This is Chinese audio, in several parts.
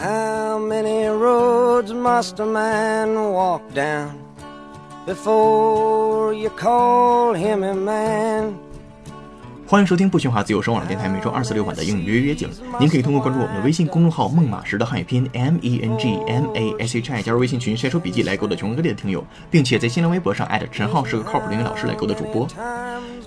How many roads must a man walk down before you call him a man? 欢迎收听不喧哗自由声网络电台每周二四六晚的英语约约景。您可以通过关注我们的微信公众号“孟马时”的汉语拼音 M E N G M A S H I 加入微信群晒出笔记来勾搭全国各地的听友，并且在新浪微博上艾特陈浩是个靠谱的英语老师来勾搭主播。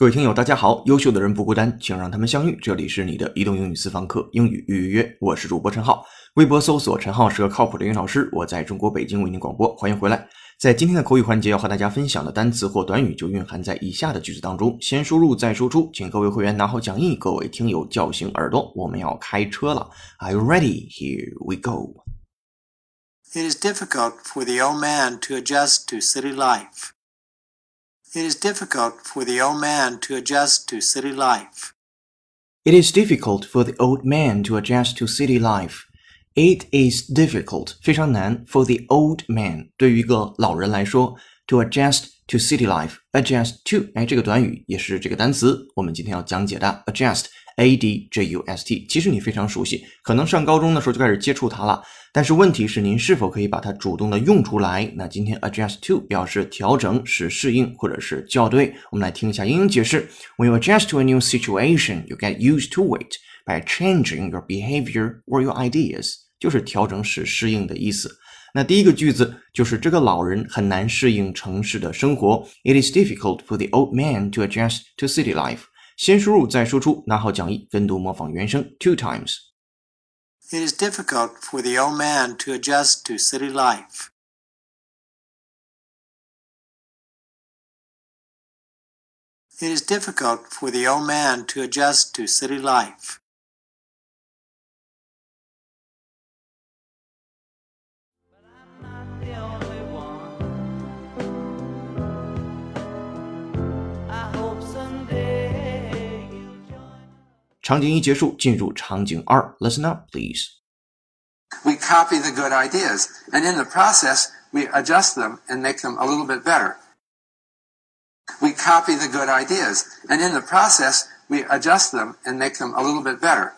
各位听友，大家好！优秀的人不孤单，请让他们相遇。这里是你的移动英语私房课英语预约，我是主播陈浩。微博搜索“陈浩是个靠谱的英语老师”，我在中国北京为您广播，欢迎回来。在今天的口语环节，要和大家分享的单词或短语就蕴含在以下的句子当中，先输入再输出。请各位会员拿好讲义，各位听友叫醒耳朵，我们要开车了。Are you ready? Here we go. It is difficult for the old man to adjust to city life. It is difficult for the old man to adjust to city life. It is difficult for the old man to adjust to city life. It is difficult，非常难，for the old man，对于一个老人来说，to adjust to city life。adjust to，哎，这个短语也是这个单词，我们今天要讲解的 a d j u s t，其实你非常熟悉，可能上高中的时候就开始接触它了。但是问题是，您是否可以把它主动的用出来？那今天 adjust to 表示调整、使适应或者是校对。我们来听一下英语解释：When you adjust to a new situation, you get used to it by changing your behavior or your ideas，就是调整、使适应的意思。那第一个句子就是这个老人很难适应城市的生活。It is difficult for the old man to adjust to city life。先输入再输出，拿好讲义，跟读模仿原声 two times。 It is difficult for the old man to adjust to city life. It is difficult for the old man to adjust to city life. 场景一结束，进入场景二。Listen up, please. We copy the good ideas, and in the process, we adjust them and make them a little bit better. We copy the good ideas, and in the process, we adjust them and make them a little bit better.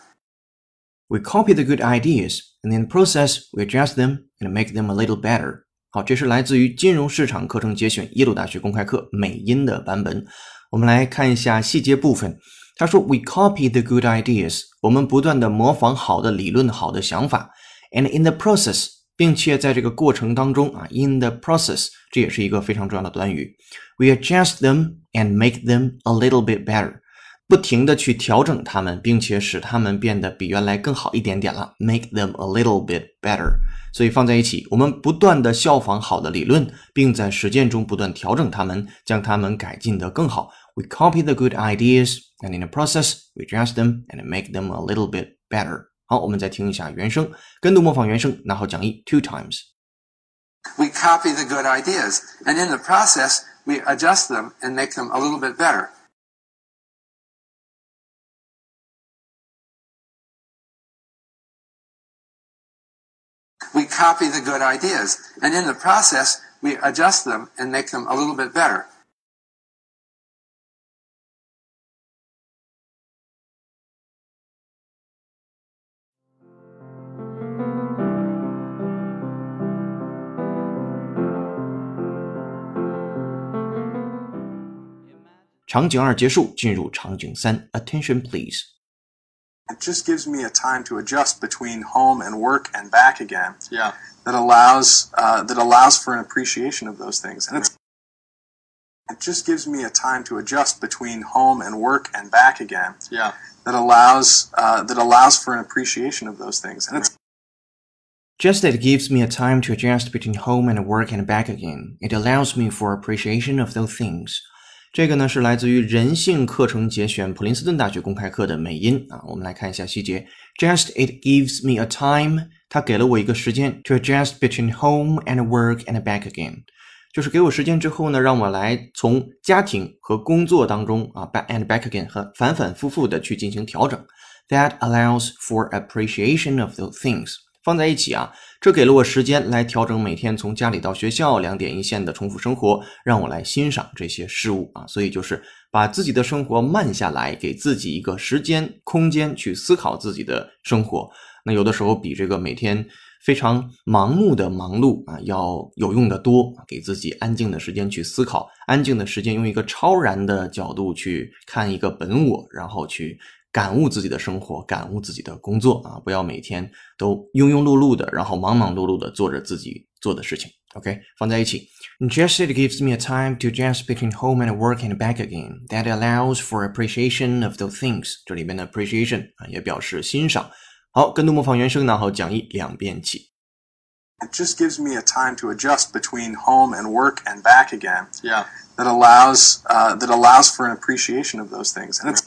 We copy the good ideas, and in the process, we adjust them and make them a little better. 好，这是来自于金融市场课程节选耶鲁大学公开课美音的版本。我们来看一下细节部分。 他说：“We copy the good ideas，我们不断的模仿好的理论、好的想法，and in the process，并且在这个过程当中啊，in the process，这也是一个非常重要的短语。We adjust them and make them a little bit better。”不停的去调整它们，并且使它们变得比原来更好一点点了，make them a little bit better。所以放在一起，我们不断的效仿好的理论，并在实践中不断调整它们，将它们改进得更好。We copy the good ideas, and in the process, we adjust them and make them a little bit better。好，我们再听一下原声，跟读模仿原声，拿好讲义 two times。 We copy the good ideas, and in the process, we adjust them and make them a little bit better. We copy the good ideas, and in the process, we adjust them and make them a little bit better. 场景二结束，进入场景三。Attention please。 it just gives me a time to adjust between home and work and back again. Yeah. That allows uh, that allows for an appreciation of those things, and it's it just gives me a time to adjust between home and work and back again. Yeah. That allows uh, that allows for an appreciation of those things, and it's Just it gives me a time to adjust between home and work and back again. It allows me for appreciation of those things. 这个呢是来自于人性课程节选普林斯顿大学公开课的美音啊，我们来看一下细节。Just it gives me a time，它给了我一个时间 to adjust between home and work and back again，就是给我时间之后呢，让我来从家庭和工作当中啊 back and back again 和反反复复的去进行调整。That allows for appreciation of those things。放在一起啊，这给了我时间来调整每天从家里到学校两点一线的重复生活，让我来欣赏这些事物啊。所以就是把自己的生活慢下来，给自己一个时间空间去思考自己的生活。那有的时候比这个每天非常盲目的忙碌啊要有用的多。给自己安静的时间去思考，安静的时间用一个超然的角度去看一个本我，然后去。感悟自己的生活，感悟自己的工作啊！不要每天都庸庸碌碌的，然后忙忙碌碌的做着自己做的事情。OK，放在一起。Just it gives me a time to just between home and work and back again. That allows for appreciation of those things. 这里面的 appreciation 啊，也表示欣赏。好，跟读模仿原声，拿好讲义两遍起。It just gives me a time to adjust between home and work and back again. Yeah. That allows uh, that allows for an appreciation of those things, and it's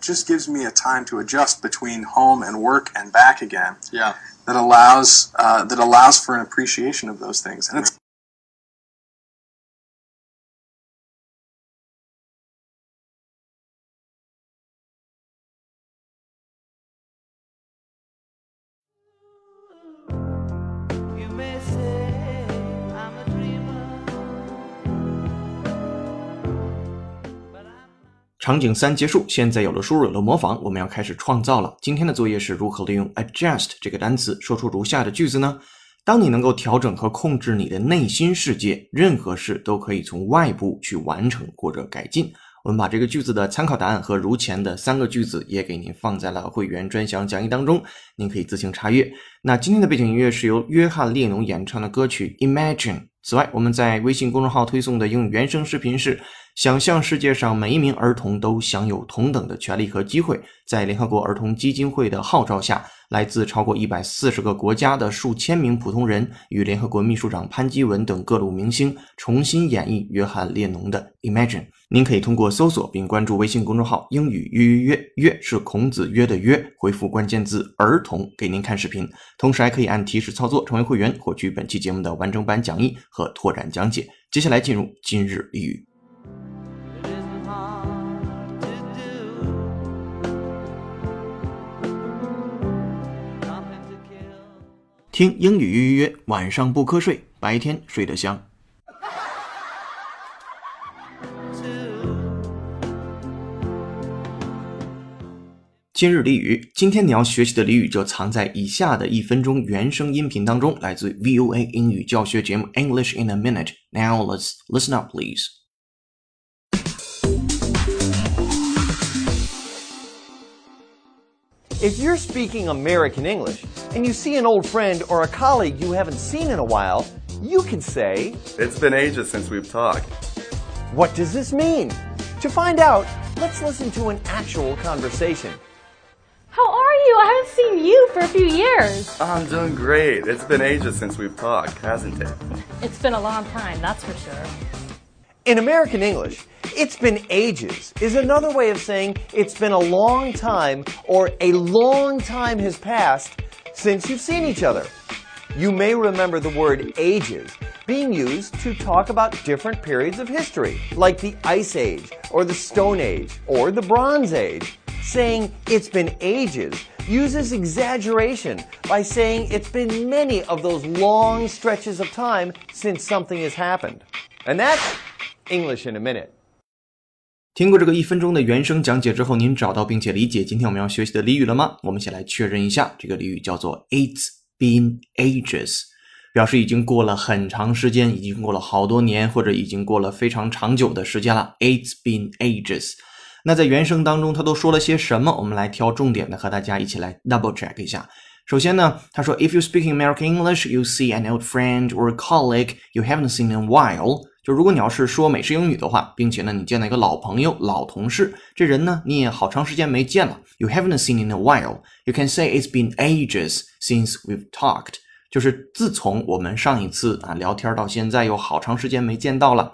it just gives me a time to adjust between home and work and back again. Yeah. That allows uh, that allows for an appreciation of those things, and it's 场景三结束，现在有了输入，有了模仿，我们要开始创造了。今天的作业是如何利用 adjust 这个单词说出如下的句子呢？当你能够调整和控制你的内心世界，任何事都可以从外部去完成或者改进。我们把这个句子的参考答案和如前的三个句子也给您放在了会员专享讲义当中，您可以自行查阅。那今天的背景音乐是由约翰列侬演唱的歌曲《Imagine》。此外，我们在微信公众号推送的英语原声视频是：想象世界上每一名儿童都享有同等的权利和机会。在联合国儿童基金会的号召下，来自超过一百四十个国家的数千名普通人与联合国秘书长潘基文等各路明星重新演绎约翰列侬的《Imagine》。您可以通过搜索并关注微信公众号“英语约约约”，约是孔子约的约，回复关键字“儿童”给您看视频，同时还可以按提示操作成为会员，获取本期节目的完整版讲义和拓展讲解。接下来进入今日俚语。听英语约约，晚上不瞌睡，白天睡得香。今日俚语，今天你要学习的俚语就藏在以下的一分钟原声音频当中，来自 VOA 英语教学节目 English in a Minute。Now let's listen up, please. If you're speaking American English and you see an old friend or a colleague you haven't seen in a while, you can say, It's been ages since we've talked. What does this mean? To find out, let's listen to an actual conversation. How are you? I haven't seen you for a few years. I'm doing great. It's been ages since we've talked, hasn't it? It's been a long time, that's for sure. In American English, it's been ages is another way of saying it's been a long time or a long time has passed since you've seen each other. You may remember the word ages being used to talk about different periods of history, like the Ice Age, or the Stone Age, or the Bronze Age. Saying it's been ages uses exaggeration by saying it's been many of those long stretches of time since something has happened. And that's English in a minute. 听过这个一分钟的原声讲解之后，您找到并且理解今天我们要学习的俚语了吗？我们先来确认一下，这个俚语叫做 "It's been ages"，表示已经过了很长时间，已经过了好多年，或者已经过了非常长久的时间了。It's been ages。那在原声当中，他都说了些什么？我们来挑重点的和大家一起来 double check 一下。首先呢，他说，If you speak American English, you see an old friend or colleague you haven't seen in a while，如果你要是说美式英语的话，并且呢你见到一个老朋友、老同事，这人呢你也好长时间没见了，you haven't seen in a while. You can say it's been ages since we've talked. 就是自从我们上一次啊聊天到现在，有好长时间没见到了。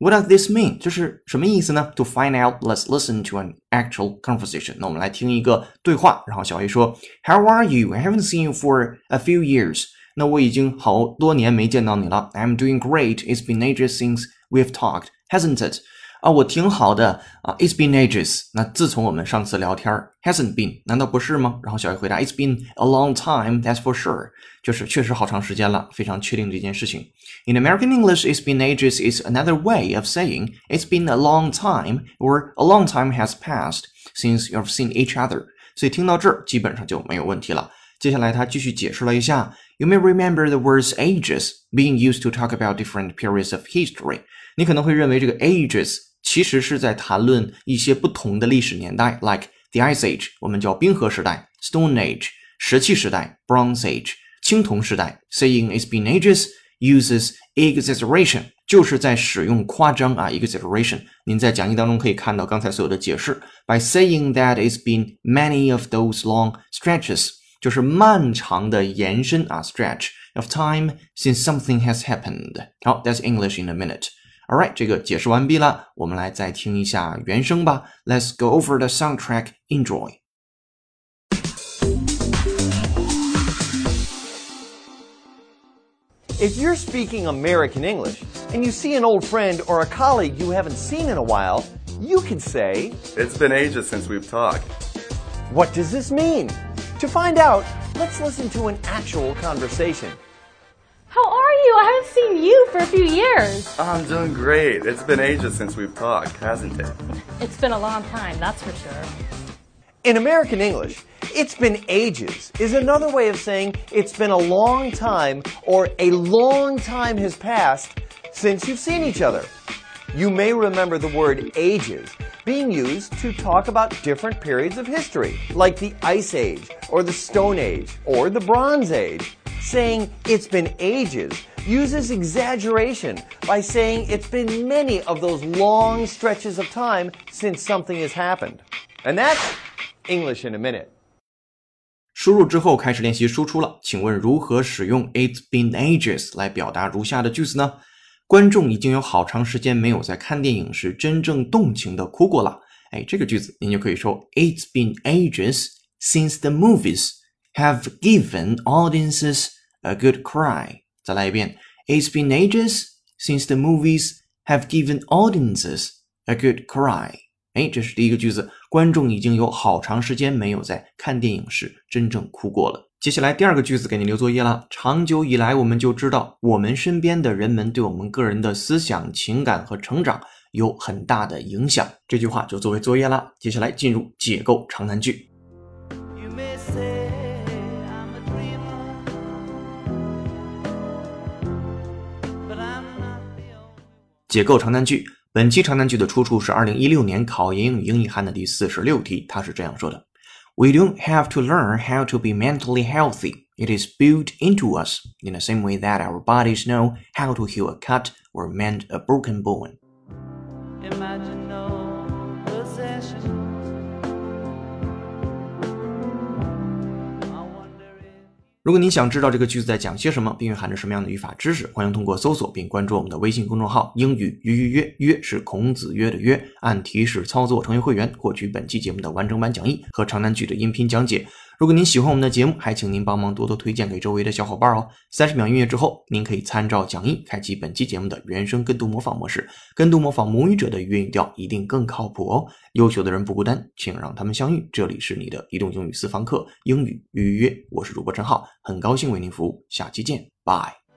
What does this mean？就是什么意思呢？To find out, let's listen to an actual conversation. 那我们来听一个对话。然后小 A 说，How are you? I haven't seen you for a few years. 那我已经好多年没见到你了。I'm doing great. It's been ages since we've talked, hasn't it? 啊，我挺好的啊。It's been ages。那自从我们上次聊天，hasn't been，难道不是吗？然后小 A 回答，It's been a long time, that's for sure。就是确实好长时间了，非常确定这件事情。In American English, it's been ages is another way of saying it's been a long time or a long time has passed since you've seen each other。所以听到这儿基本上就没有问题了。 接下来他继续解释了一下，You may remember the words ages being used to talk about different periods of history。你可能会认为这个 ages 其实是在谈论一些不同的历史年代，like the Ice Age，我们叫冰河时代；Stone Age，石器时代；Bronze Age。青铜时代，saying it's been ages uses exaggeration，就是在使用夸张啊，exaggeration。您在讲义当中可以看到刚才所有的解释。By saying that it's been many of those long stretches， 就是漫长的延伸啊，stretch of time since something has happened。好，That's English in a minute。Alright，这个解释完毕了，我们来再听一下原声吧。Let's go over the soundtrack. Enjoy. If you're speaking American English and you see an old friend or a colleague you haven't seen in a while, you can say, It's been ages since we've talked. What does this mean? To find out, let's listen to an actual conversation. How are you? I haven't seen you for a few years. I'm doing great. It's been ages since we've talked, hasn't it? It's been a long time, that's for sure. In American English, it's been ages is another way of saying it's been a long time or a long time has passed since you've seen each other. You may remember the word ages being used to talk about different periods of history, like the Ice Age, or the Stone Age, or the Bronze Age. Saying it's been ages uses exaggeration by saying it's been many of those long stretches of time since something has happened. And that's English in a minute. 输入之后开始练习输出了，请问如何使用 "It's been ages" 来表达如下的句子呢？ 观众已经有好长时间没有在看电影时真正动情的哭过了。哎，这个句子您就可以说 "It's been ages since the movies have given audiences a good cry." 再来一遍，It's been ages since the movies have given audiences a good cry. 哎，这是第一个句子，观众已经有好长时间没有在看电影时真正哭过了。接下来第二个句子给你留作业了。长久以来，我们就知道我们身边的人们对我们个人的思想、情感和成长有很大的影响。这句话就作为作业啦。接下来进入解构长难句。解构长难句。本期长难句的出处是二零一六年考研英语英译汉的第四十六题，它是这样说的：We don't have to learn how to be mentally healthy. It is built into us in the same way that our bodies know how to heal a cut or mend a broken bone. Imagine 如果您想知道这个句子在讲些什么，并蕴含着什么样的语法知识，欢迎通过搜索并关注我们的微信公众号“英语约约约”，约是孔子约的约，按提示操作成为会员，获取本期节目的完整版讲义和长难句的音频讲解。如果您喜欢我们的节目，还请您帮忙多多推荐给周围的小伙伴哦。三十秒音乐之后，您可以参照讲义开启本期节目的原声跟读模仿模式，跟读模仿母语者的语音语调一定更靠谱哦。优秀的人不孤单，请让他们相遇。这里是你的移动英语私房课，英语预约，我是主播陈浩，很高兴为您服务，下期见，拜。